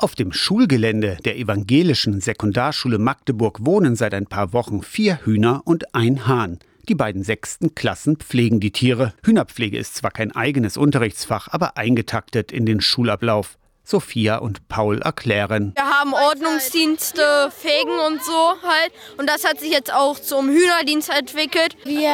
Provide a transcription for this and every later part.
Auf dem Schulgelände der evangelischen Sekundarschule Magdeburg wohnen seit ein paar Wochen vier Hühner und ein Hahn. Die beiden sechsten Klassen pflegen die Tiere. Hühnerpflege ist zwar kein eigenes Unterrichtsfach, aber eingetaktet in den Schulablauf. Sophia und Paul erklären. Wir haben Ordnungsdienste, Fegen und so halt. Und das hat sich jetzt auch zum Hühnerdienst entwickelt. Wir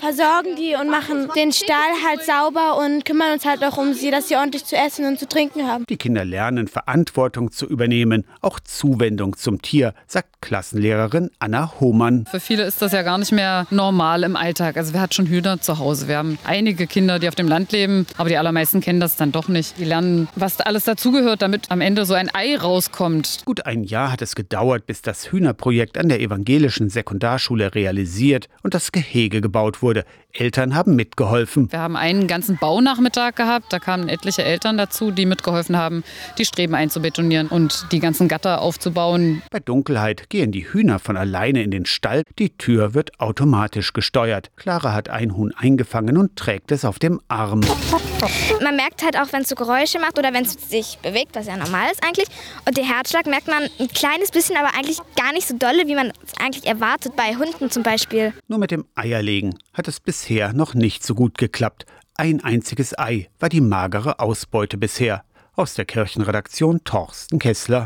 versorgen die und machen den Stall halt sauber und kümmern uns halt auch um sie, dass sie ordentlich zu essen und zu trinken haben. Die Kinder lernen Verantwortung zu übernehmen, auch Zuwendung zum Tier, sagt Klassenlehrerin Anna Hohmann. Für viele ist das ja gar nicht mehr normal im Alltag. Also wer hat schon Hühner zu Hause? Wir haben einige Kinder, die auf dem Land leben, aber die allermeisten kennen das dann doch nicht. Die lernen, was alles dazugehört zugehört, damit am Ende so ein Ei rauskommt. Gut ein Jahr hat es gedauert, bis das Hühnerprojekt an der evangelischen Sekundarschule realisiert und das Gehege gebaut wurde. Eltern haben mitgeholfen. Wir haben einen ganzen Baunachmittag gehabt. Da kamen etliche Eltern dazu, die mitgeholfen haben, die Streben einzubetonieren und die ganzen Gatter aufzubauen. Bei Dunkelheit gehen die Hühner von alleine in den Stall. Die Tür wird automatisch gesteuert. Clara hat ein Huhn eingefangen und trägt es auf dem Arm. Man merkt halt auch, wenn es so Geräusche macht oder wenn es sich bewegt, was ja normal ist eigentlich. Und den Herzschlag merkt man ein kleines bisschen, aber eigentlich gar nicht so dolle, wie man es eigentlich erwartet bei Hunden zum Beispiel. Nur mit dem Eierlegen hat es bisher noch nicht so gut geklappt. Ein einziges Ei war die magere Ausbeute bisher. Aus der Kirchenredaktion Torsten Kessler.